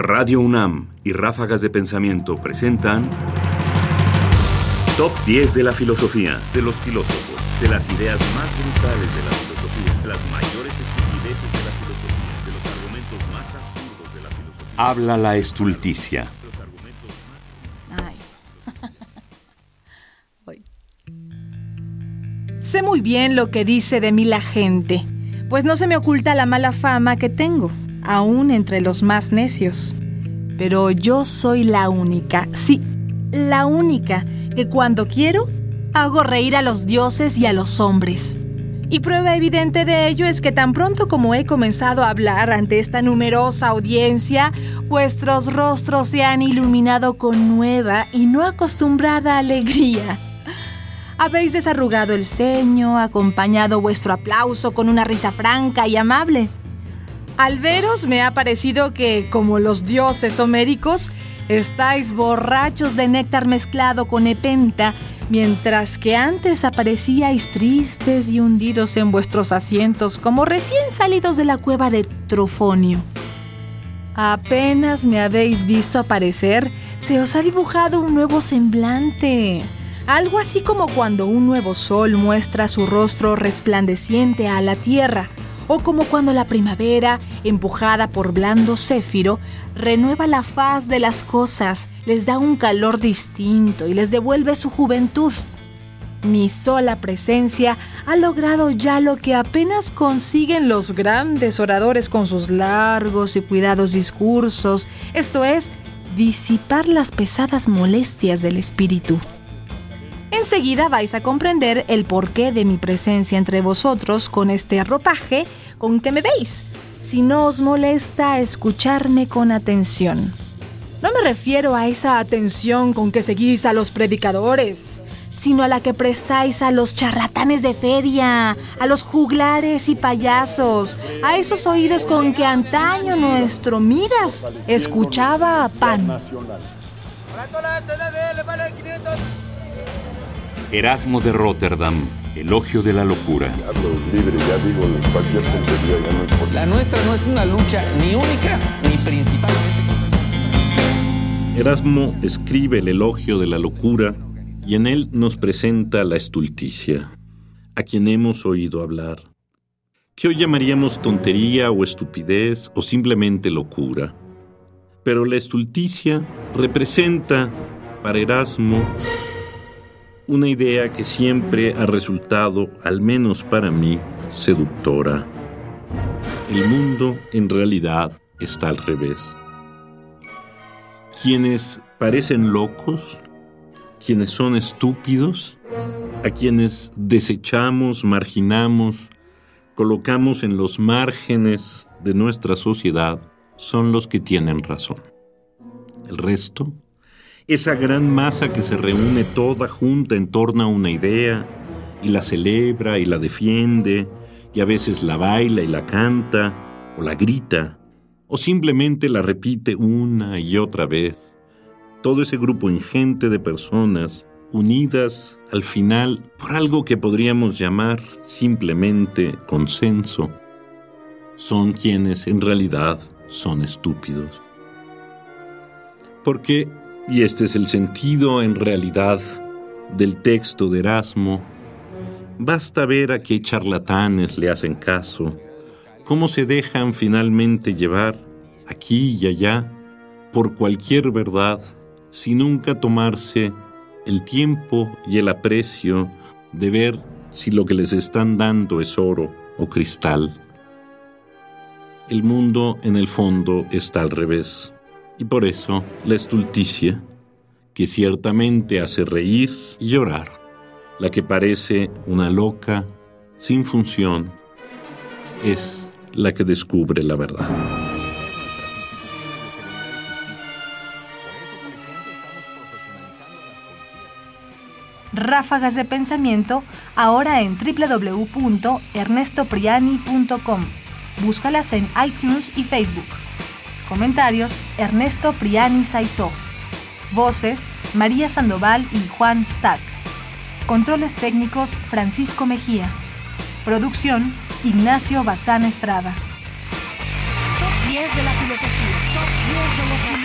Radio UNAM y Ráfagas de Pensamiento presentan Top 10 de la filosofía, de los filósofos, de las ideas más brutales de la filosofía, de las mayores estupideces de la filosofía, de los argumentos más absurdos de la filosofía. Habla la estulticia. Ay. sé muy bien lo que dice de mí la gente, pues no se me oculta la mala fama que tengo, aún entre los más necios. Pero yo soy la única, sí, la única que cuando quiero hago reír a los dioses y a los hombres. Y prueba evidente de ello es que tan pronto como he comenzado a hablar ante esta numerosa audiencia, vuestros rostros se han iluminado con nueva y no acostumbrada alegría. Habéis desarrugado el ceño, acompañado vuestro aplauso con una risa franca y amable. Al veros me ha parecido que, como los dioses homéricos, estáis borrachos de néctar mezclado con nepenta, mientras que antes aparecíais tristes y hundidos en vuestros asientos como recién salidos de la cueva de Trofonio. Apenas me habéis visto aparecer, se os ha dibujado un nuevo semblante. Algo así como cuando un nuevo sol muestra su rostro resplandeciente a la tierra o como cuando la primavera, empujada por blando céfiro, renueva la faz de las cosas, les da un calor distinto y les devuelve su juventud. Mi sola presencia ha logrado ya lo que apenas consiguen los grandes oradores con sus largos y cuidados discursos, esto es, disipar las pesadas molestias del espíritu. Enseguida vais a comprender el porqué de mi presencia entre vosotros con este ropaje con que me veis, si no os molesta escucharme con atención. No me refiero a esa atención con que seguís a los predicadores, sino a la que prestáis a los charlatanes de feria, a los juglares y payasos, a esos oídos con que antaño nuestro Midas escuchaba a Pan. Erasmo de Rotterdam, Elogio de la Locura. La nuestra no es una lucha ni única ni principalmente. Erasmo escribe el Elogio de la Locura y en él nos presenta la estulticia, a quien hemos oído hablar, que hoy llamaríamos tontería o estupidez o simplemente locura. Pero la estulticia representa, para Erasmo, una idea que siempre ha resultado, al menos para mí, seductora. El mundo en realidad está al revés. Quienes parecen locos, quienes son estúpidos, a quienes desechamos, marginamos, colocamos en los márgenes de nuestra sociedad, son los que tienen razón. El resto esa gran masa que se reúne toda junta en torno a una idea y la celebra y la defiende y a veces la baila y la canta o la grita o simplemente la repite una y otra vez. Todo ese grupo ingente de personas unidas al final por algo que podríamos llamar simplemente consenso, son quienes en realidad son estúpidos. Porque y este es el sentido en realidad del texto de Erasmo. Basta ver a qué charlatanes le hacen caso, cómo se dejan finalmente llevar aquí y allá por cualquier verdad, sin nunca tomarse el tiempo y el aprecio de ver si lo que les están dando es oro o cristal. El mundo en el fondo está al revés. Y por eso la estulticia, que ciertamente hace reír y llorar, la que parece una loca sin función, es la que descubre la verdad. Ráfagas de pensamiento ahora en www.ernestopriani.com. Búscalas en iTunes y Facebook. Comentarios, Ernesto Priani Saizó. Voces, María Sandoval y Juan Stack. Controles técnicos, Francisco Mejía. Producción, Ignacio Bazán Estrada. Top 10 de la filosofía.